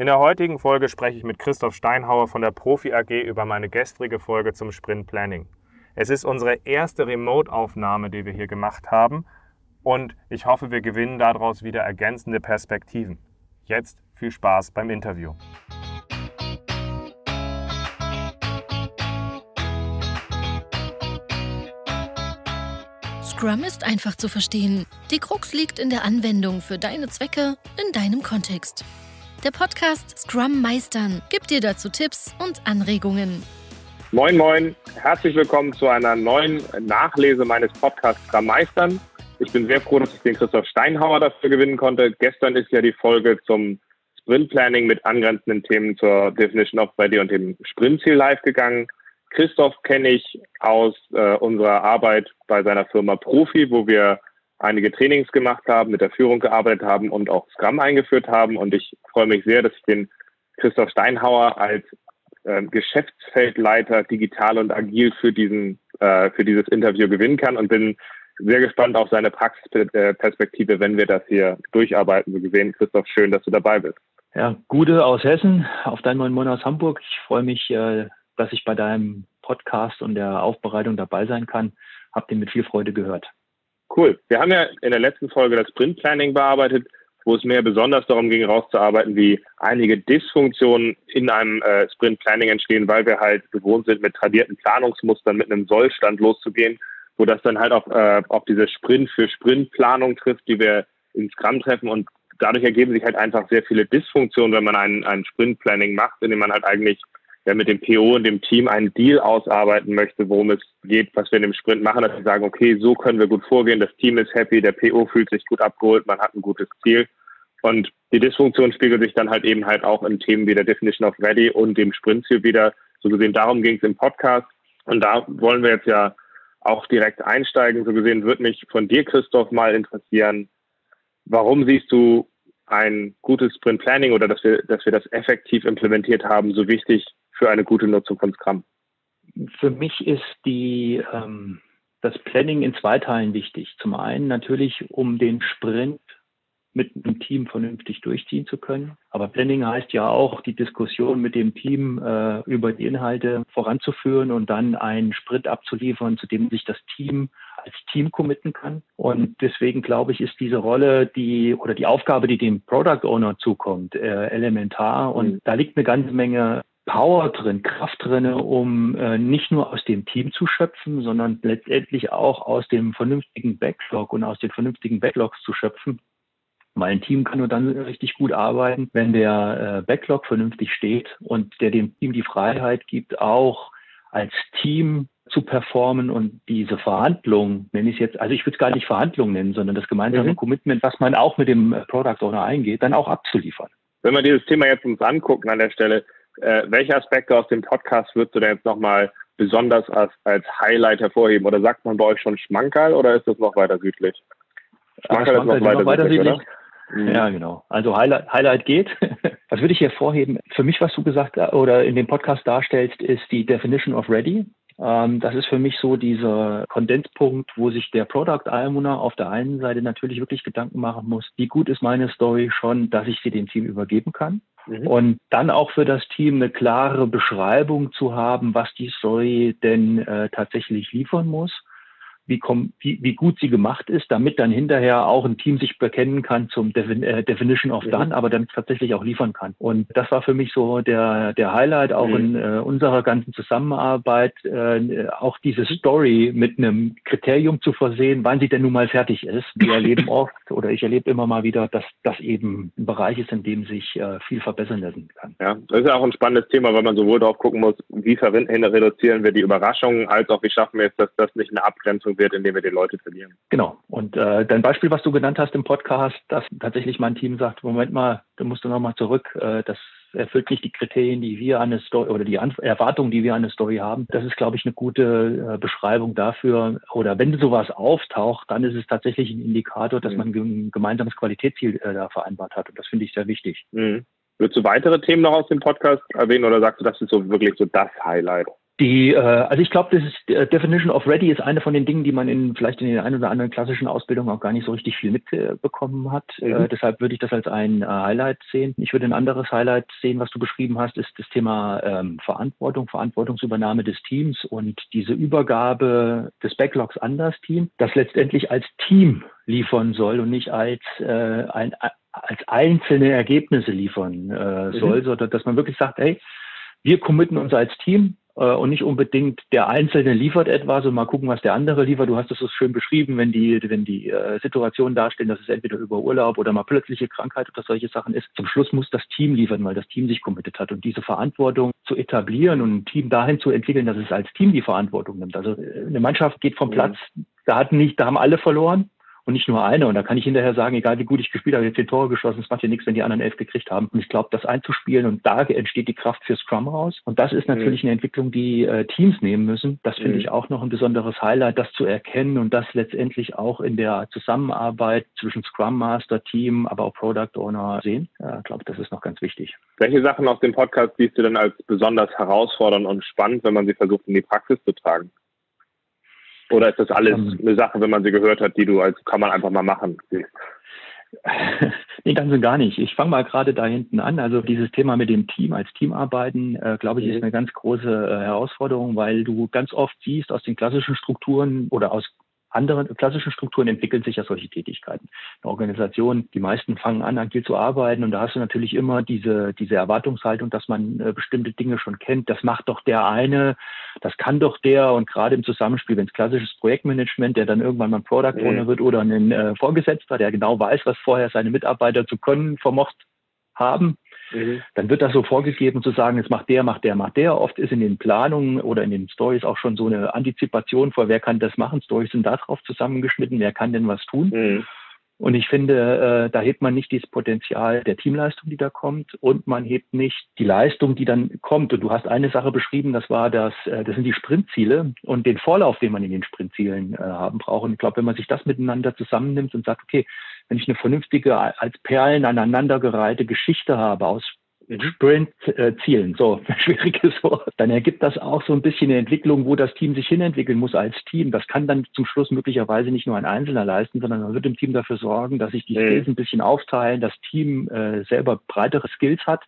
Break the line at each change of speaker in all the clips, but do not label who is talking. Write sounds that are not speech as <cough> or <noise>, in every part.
In der heutigen Folge spreche ich mit Christoph Steinhauer von der Profi AG über meine gestrige Folge zum Sprint Planning. Es ist unsere erste Remote-Aufnahme, die wir hier gemacht haben und ich hoffe, wir gewinnen daraus wieder ergänzende Perspektiven. Jetzt viel Spaß beim Interview.
Scrum ist einfach zu verstehen. Die Krux liegt in der Anwendung für deine Zwecke in deinem Kontext. Der Podcast Scrum Meistern gibt dir dazu Tipps und Anregungen.
Moin, moin. Herzlich willkommen zu einer neuen Nachlese meines Podcasts Scrum Meistern. Ich bin sehr froh, dass ich den Christoph Steinhauer dafür gewinnen konnte. Gestern ist ja die Folge zum Sprint Planning mit angrenzenden Themen zur Definition of Ready und dem Sprintziel live gegangen. Christoph kenne ich aus äh, unserer Arbeit bei seiner Firma Profi, wo wir einige Trainings gemacht haben, mit der Führung gearbeitet haben und auch Scrum eingeführt haben. Und ich freue mich sehr, dass ich den Christoph Steinhauer als äh, Geschäftsfeldleiter digital und agil für diesen äh, für dieses Interview gewinnen kann und bin sehr gespannt auf seine Praxisperspektive, wenn wir das hier durcharbeiten. So gesehen, Christoph, schön, dass du dabei bist.
Ja, Gude aus Hessen, auf deinen neuen Monat aus Hamburg. Ich freue mich, äh, dass ich bei deinem Podcast und der Aufbereitung dabei sein kann. Hab den mit viel Freude gehört.
Cool. Wir haben ja in der letzten Folge das Sprint Planning bearbeitet, wo es mir besonders darum ging, rauszuarbeiten, wie einige Dysfunktionen in einem äh, Sprint Planning entstehen, weil wir halt gewohnt sind, mit tradierten Planungsmustern mit einem Sollstand loszugehen, wo das dann halt auf, äh, auf diese Sprint für Sprint Planung trifft, die wir in Scrum treffen und dadurch ergeben sich halt einfach sehr viele Dysfunktionen, wenn man ein, ein Sprint Planning macht, indem man halt eigentlich der mit dem PO und dem Team einen Deal ausarbeiten möchte, worum es geht, was wir in dem Sprint machen, dass wir sagen, okay, so können wir gut vorgehen, das Team ist happy, der PO fühlt sich gut abgeholt, man hat ein gutes Ziel. Und die Dysfunktion spiegelt sich dann halt eben halt auch in Themen wie der Definition of Ready und dem Sprintziel wieder. So gesehen, darum ging es im Podcast. Und da wollen wir jetzt ja auch direkt einsteigen. So gesehen würde mich von dir, Christoph, mal interessieren, warum siehst du ein gutes Sprint Planning oder dass wir, dass wir das effektiv implementiert haben, so wichtig für eine gute Nutzung von Scrum?
Für mich ist die, ähm, das Planning in zwei Teilen wichtig. Zum einen natürlich, um den Sprint mit einem Team vernünftig durchziehen zu können. Aber Planning heißt ja auch, die Diskussion mit dem Team äh, über die Inhalte voranzuführen und dann einen Sprint abzuliefern, zu dem sich das Team als Team committen kann. Und deswegen glaube ich, ist diese Rolle, die oder die Aufgabe, die dem Product Owner zukommt, äh, elementar. Und mhm. da liegt eine ganze Menge Power drin, Kraft drin, um äh, nicht nur aus dem Team zu schöpfen, sondern letztendlich auch aus dem vernünftigen Backlog und aus den vernünftigen Backlogs zu schöpfen. Weil ein Team kann nur dann richtig gut arbeiten, wenn der äh, Backlog vernünftig steht und der dem Team die Freiheit gibt, auch als Team zu performen und diese Verhandlung, nenne ich es jetzt, also ich würde es gar nicht Verhandlung nennen, sondern das gemeinsame mhm. Commitment, was man auch mit dem äh, Product Owner eingeht, dann auch abzuliefern.
Wenn wir dieses Thema jetzt uns angucken an der Stelle, äh, welche Aspekte aus dem Podcast würdest du denn jetzt nochmal besonders als, als Highlight hervorheben? Oder sagt man bei euch schon Schmankerl oder ist das noch weiter südlich?
Schmankerl, ist noch weiter, noch weiter südlich, südlich. Mhm. Ja, genau. Also Highlight, Highlight geht. <laughs> Was würde ich hervorheben? Für mich, was du gesagt oder in dem Podcast darstellst, ist die Definition of Ready. Ähm, das ist für mich so dieser Kondenzpunkt, wo sich der Product Owner auf der einen Seite natürlich wirklich Gedanken machen muss, wie gut ist meine Story schon, dass ich sie dem Team übergeben kann. Mhm. Und dann auch für das Team eine klare Beschreibung zu haben, was die Story denn äh, tatsächlich liefern muss wie, wie, wie gut sie gemacht ist, damit dann hinterher auch ein Team sich bekennen kann zum Defin äh, Definition of Done, aber dann tatsächlich auch liefern kann. Und das war für mich so der, der Highlight auch mhm. in äh, unserer ganzen Zusammenarbeit, äh, auch diese Story mit einem Kriterium zu versehen, wann sie denn nun mal fertig ist. Wir erleben <laughs> oft oder ich erlebe immer mal wieder, dass das eben ein Bereich ist, in dem sich äh, viel verbessern lassen kann.
Ja, das ist ja auch ein spannendes Thema, weil man sowohl darauf gucken muss, wie reduzieren wir die Überraschungen, als auch wie schaffen wir es, dass das nicht eine Abgrenzung wird, indem wir die Leute verlieren.
Genau. Und äh, dein Beispiel, was du genannt hast im Podcast, dass tatsächlich mein Team sagt, Moment mal, du musst du nochmal zurück, äh, das erfüllt nicht die Kriterien, die wir an eine Story oder die An Erwartungen, die wir an eine Story haben. Das ist, glaube ich, eine gute äh, Beschreibung dafür. Oder wenn sowas auftaucht, dann ist es tatsächlich ein Indikator, dass mhm. man ein gemeinsames Qualitätsziel äh, da vereinbart hat. Und das finde ich sehr wichtig.
Mhm. Würdest du weitere Themen noch aus dem Podcast erwähnen oder sagst du, das ist so wirklich so das Highlight?
Die, äh, also ich glaube, das ist äh, Definition of Ready ist eine von den Dingen, die man in vielleicht in den ein oder anderen klassischen Ausbildungen auch gar nicht so richtig viel mitbekommen hat. Mhm. Äh, deshalb würde ich das als ein äh, Highlight sehen. Ich würde ein anderes Highlight sehen, was du beschrieben hast, ist das Thema ähm, Verantwortung, Verantwortungsübernahme des Teams und diese Übergabe des Backlogs an das Team, das letztendlich als Team liefern soll und nicht als äh, ein als einzelne Ergebnisse liefern äh, mhm. soll, mhm. sondern dass man wirklich sagt, hey, wir committen uns als Team äh, und nicht unbedingt der Einzelne liefert etwas und mal gucken, was der andere liefert. Du hast es so schön beschrieben, wenn die, wenn die äh, Situationen dastehen, dass es entweder über Urlaub oder mal plötzliche Krankheit oder solche Sachen ist. Zum Schluss muss das Team liefern, weil das Team sich committet hat. Und diese Verantwortung zu etablieren und ein Team dahin zu entwickeln, dass es als Team die Verantwortung nimmt. Also äh, eine Mannschaft geht vom. Platz, da hatten nicht, da haben alle verloren und nicht nur eine. Und da kann ich hinterher sagen, egal wie gut ich gespielt habe, jetzt zehn Tore geschossen, es macht ja nichts, wenn die anderen elf gekriegt haben. Und ich glaube, das einzuspielen und da entsteht die Kraft für Scrum raus. Und das ist natürlich mhm. eine Entwicklung, die äh, Teams nehmen müssen. Das finde mhm. ich auch noch ein besonderes Highlight, das zu erkennen und das letztendlich auch in der Zusammenarbeit zwischen Scrum Master, Team, aber auch Product Owner sehen. Ich glaube, das ist noch ganz wichtig.
Welche Sachen aus dem Podcast siehst du denn als besonders herausfordernd und spannend, wenn man sie versucht, in die Praxis zu tragen? Oder ist das alles ähm. eine Sache, wenn man sie gehört hat, die du als kann man einfach mal machen? <laughs>
nee, ganz und gar nicht. Ich fange mal gerade da hinten an. Also dieses Thema mit dem Team als Teamarbeiten, äh, glaube ich, ist mhm. eine ganz große äh, Herausforderung, weil du ganz oft siehst aus den klassischen Strukturen oder aus anderen klassischen Strukturen entwickeln sich ja solche Tätigkeiten. Eine Organisation, die meisten fangen an, agil zu arbeiten und da hast du natürlich immer diese, diese Erwartungshaltung, dass man äh, bestimmte Dinge schon kennt. Das macht doch der eine, das kann doch der und gerade im Zusammenspiel, wenn es klassisches Projektmanagement, der dann irgendwann mal ein Product Owner mhm. wird oder ein äh, Vorgesetzter, der genau weiß, was vorher seine Mitarbeiter zu können vermocht haben, Mhm. Dann wird das so vorgegeben zu sagen, es macht der, macht der, macht der. Oft ist in den Planungen oder in den Stories auch schon so eine Antizipation vor, wer kann das machen. Stories sind darauf zusammengeschnitten, wer kann denn was tun. Mhm. Und ich finde, äh, da hebt man nicht dieses Potenzial der Teamleistung, die da kommt, und man hebt nicht die Leistung, die dann kommt. Und du hast eine Sache beschrieben, das war das, äh, das sind die Sprintziele und den Vorlauf, den man in den Sprintzielen äh, haben braucht. Und ich glaube, wenn man sich das miteinander zusammennimmt und sagt, okay, wenn ich eine vernünftige, als Perlen aneinandergereihte Geschichte habe aus Sprint-Zielen, so <laughs> schwieriges Wort, dann ergibt das auch so ein bisschen eine Entwicklung, wo das Team sich hinentwickeln muss als Team. Das kann dann zum Schluss möglicherweise nicht nur ein Einzelner leisten, sondern man wird im Team dafür sorgen, dass sich die mhm. Skills ein bisschen aufteilen, das Team äh, selber breitere Skills hat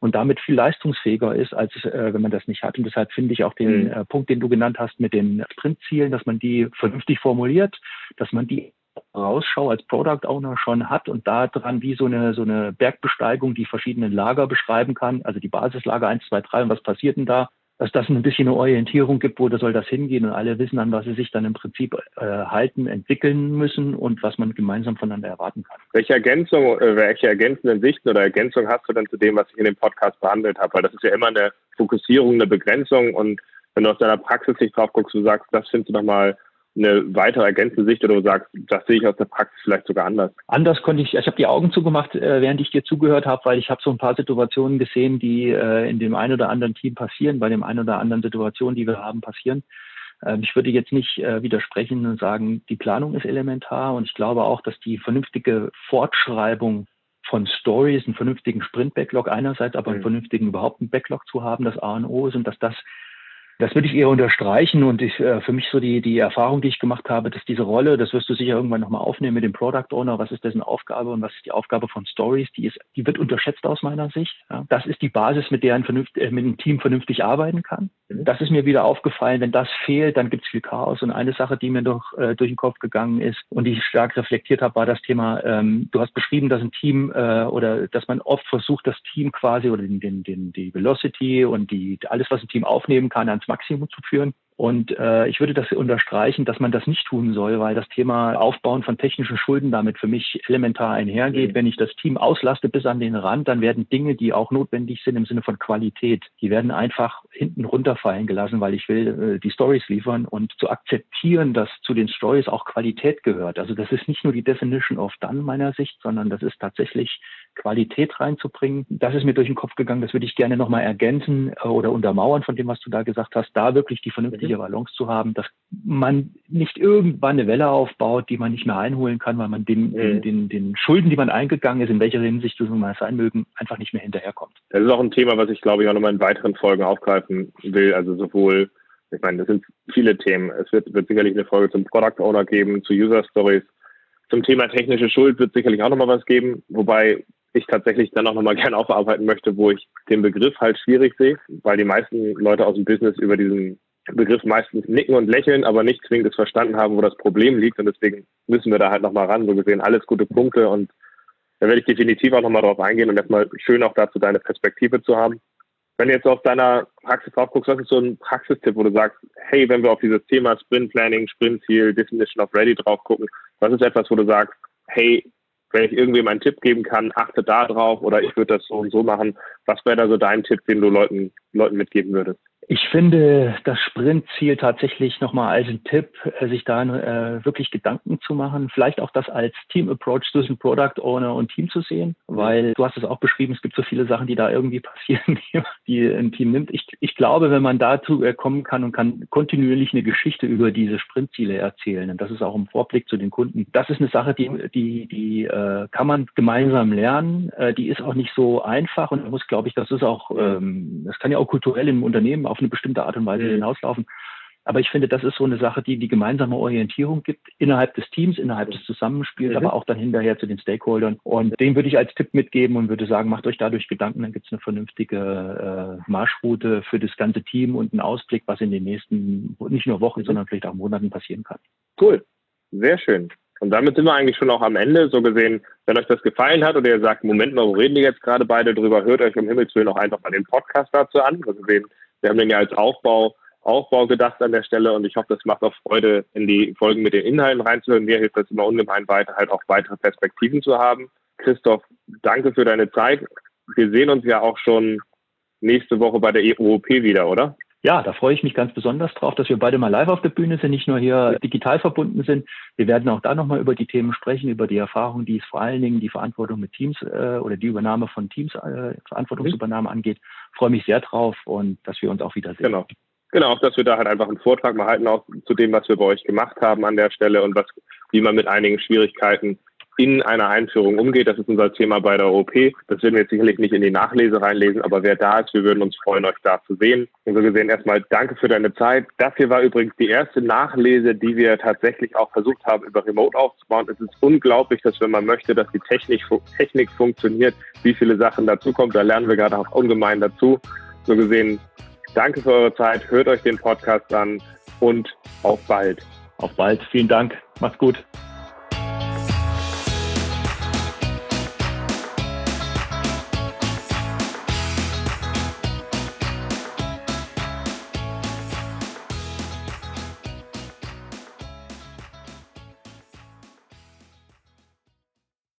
und damit viel leistungsfähiger ist, als äh, wenn man das nicht hat. Und deshalb finde ich auch den mhm. äh, Punkt, den du genannt hast mit den Sprintzielen, dass man die vernünftig formuliert, dass man die Rausschau als Product Owner schon hat und da dran wie so eine, so eine Bergbesteigung die verschiedenen Lager beschreiben kann, also die Basislager 1, 2, 3 und was passiert denn da, dass das ein bisschen eine Orientierung gibt, wo da soll das hingehen und alle wissen, an was sie sich dann im Prinzip äh, halten, entwickeln müssen und was man gemeinsam voneinander erwarten kann.
Welche Ergänzung, äh, welche ergänzenden Sichten oder Ergänzung hast du denn zu dem, was ich in dem Podcast behandelt habe? Weil das ist ja immer eine Fokussierung, eine Begrenzung und wenn du aus deiner Praxis nicht drauf guckst, du sagst, das findest du nochmal eine weitere ergänzende Sicht oder du sagst, das sehe ich aus der Praxis vielleicht sogar anders?
Anders konnte ich, ich habe die Augen zugemacht, äh, während ich dir zugehört habe, weil ich habe so ein paar Situationen gesehen, die äh, in dem einen oder anderen Team passieren, bei dem einen oder anderen Situation, die wir haben, passieren. Ähm, ich würde jetzt nicht äh, widersprechen und sagen, die Planung ist elementar und ich glaube auch, dass die vernünftige Fortschreibung von Stories, einen vernünftigen Sprint-Backlog einerseits, aber einen mhm. vernünftigen überhaupt einen Backlog zu haben, das A und O ist und dass das das würde ich eher unterstreichen und ich, äh, für mich so die, die Erfahrung, die ich gemacht habe, dass diese Rolle, das wirst du sicher irgendwann nochmal aufnehmen mit dem Product Owner, was ist dessen Aufgabe und was ist die Aufgabe von Stories, die ist, die wird unterschätzt aus meiner Sicht. Ja. Das ist die Basis, mit der ein, vernünft, äh, mit einem Team vernünftig arbeiten kann. Mhm. Das ist mir wieder aufgefallen, wenn das fehlt, dann gibt es viel Chaos. Und eine Sache, die mir doch äh, durch den Kopf gegangen ist und die ich stark reflektiert habe, war das Thema, ähm, du hast beschrieben, dass ein Team äh, oder dass man oft versucht, das Team quasi oder den, den, den, die Velocity und die alles, was ein Team aufnehmen kann, ans Maximum zu führen. Und äh, ich würde das unterstreichen, dass man das nicht tun soll, weil das Thema Aufbauen von technischen Schulden damit für mich elementar einhergeht. Mhm. Wenn ich das Team auslaste bis an den Rand, dann werden Dinge, die auch notwendig sind im Sinne von Qualität, die werden einfach hinten runterfallen gelassen, weil ich will äh, die Stories liefern und zu akzeptieren, dass zu den Stories auch Qualität gehört. Also das ist nicht nur die Definition of Done meiner Sicht, sondern das ist tatsächlich Qualität reinzubringen. Das ist mir durch den Kopf gegangen. Das würde ich gerne nochmal ergänzen äh, oder untermauern von dem, was du da gesagt hast. Da wirklich die vernünftige mhm. Balance zu haben, dass man nicht irgendwann eine Welle aufbaut, die man nicht mehr einholen kann, weil man den, den, mhm. den, den Schulden, die man eingegangen ist, in welcher Hinsicht das mal sein mögen, einfach nicht mehr hinterherkommt.
Das ist auch ein Thema, was ich glaube ich auch nochmal in weiteren Folgen aufgreifen will. Also sowohl ich meine, das sind viele Themen. Es wird, wird sicherlich eine Folge zum Product Owner geben, zu User Stories. Zum Thema technische Schuld wird sicherlich auch nochmal was geben, wobei ich tatsächlich dann auch nochmal <laughs> gerne aufarbeiten möchte, wo ich den Begriff halt schwierig sehe, weil die meisten Leute aus dem Business über diesen Begriff meistens nicken und lächeln, aber nicht zwingend es verstanden haben, wo das Problem liegt. Und deswegen müssen wir da halt nochmal ran. So gesehen, alles gute Punkte und da werde ich definitiv auch nochmal drauf eingehen und erstmal schön auch dazu deine Perspektive zu haben. Wenn du jetzt auf deiner Praxis drauf guckst, was ist so ein Praxistipp, wo du sagst, hey, wenn wir auf dieses Thema Sprint Planning, Sprint Ziel, Definition of Ready drauf gucken, was ist etwas, wo du sagst, hey, wenn ich irgendwem einen Tipp geben kann, achte da drauf oder ich würde das so und so machen. Was wäre da so dein Tipp, den du Leuten, Leuten mitgeben würdest?
Ich finde das Sprintziel tatsächlich nochmal als ein Tipp, äh, sich da äh, wirklich Gedanken zu machen, vielleicht auch das als Team-Approach zwischen Product Owner und Team zu sehen, weil du hast es auch beschrieben, es gibt so viele Sachen, die da irgendwie <laughs> passieren, die, ein Team nimmt. Ich, ich glaube, wenn man dazu äh, kommen kann und kann kontinuierlich eine Geschichte über diese Sprintziele erzählen, und das ist auch im Vorblick zu den Kunden, das ist eine Sache, die, die, die äh, kann man gemeinsam lernen. Äh, die ist auch nicht so einfach und muss, glaube ich, das ist auch, ähm, das kann ja auch kulturell im Unternehmen auf eine bestimmte Art und Weise mhm. hinauslaufen. Aber ich finde, das ist so eine Sache, die die gemeinsame Orientierung gibt innerhalb des Teams, innerhalb des Zusammenspiels, mhm. aber auch dann hinterher zu den Stakeholdern. Und den würde ich als Tipp mitgeben und würde sagen, macht euch dadurch Gedanken, dann gibt es eine vernünftige äh, Marschroute für das ganze Team und einen Ausblick, was in den nächsten nicht nur Wochen, mhm. sondern vielleicht auch Monaten passieren kann.
Cool, sehr schön. Und damit sind wir eigentlich schon auch am Ende. So gesehen, wenn euch das gefallen hat oder ihr sagt, Moment mal, wo reden die jetzt gerade beide drüber, hört euch um Himmels Willen auch einfach mal den Podcast dazu an. So gesehen, wir haben den ja als Aufbau, Aufbau gedacht an der Stelle und ich hoffe, das macht auch Freude, in die Folgen mit den Inhalten reinzuhören. Mir hilft das immer ungemein weiter, halt auch weitere Perspektiven zu haben. Christoph, danke für deine Zeit. Wir sehen uns ja auch schon nächste Woche bei der EOP wieder, oder?
Ja, da freue ich mich ganz besonders drauf, dass wir beide mal live auf der Bühne sind, nicht nur hier digital verbunden sind. Wir werden auch da nochmal über die Themen sprechen, über die Erfahrungen, die es vor allen Dingen die Verantwortung mit Teams äh, oder die Übernahme von Teams, äh, Verantwortungsübernahme angeht. Freue mich sehr drauf und dass wir uns auch wiedersehen.
Genau. Genau, auch dass wir da halt einfach einen Vortrag mal halten, auch zu dem, was wir bei euch gemacht haben an der Stelle und was, wie man mit einigen Schwierigkeiten in einer Einführung umgeht. Das ist unser Thema bei der OP. Das werden wir jetzt sicherlich nicht in die Nachlese reinlesen, aber wer da ist, wir würden uns freuen, euch da zu sehen. Und so gesehen erstmal danke für deine Zeit. Das hier war übrigens die erste Nachlese, die wir tatsächlich auch versucht haben, über Remote aufzubauen. Es ist unglaublich, dass wenn man möchte, dass die Technik, Technik funktioniert, wie viele Sachen dazukommen. Da lernen wir gerade auch ungemein dazu. So gesehen, danke für eure Zeit. Hört euch den Podcast an und auf bald.
Auf bald. Vielen Dank. Macht's gut.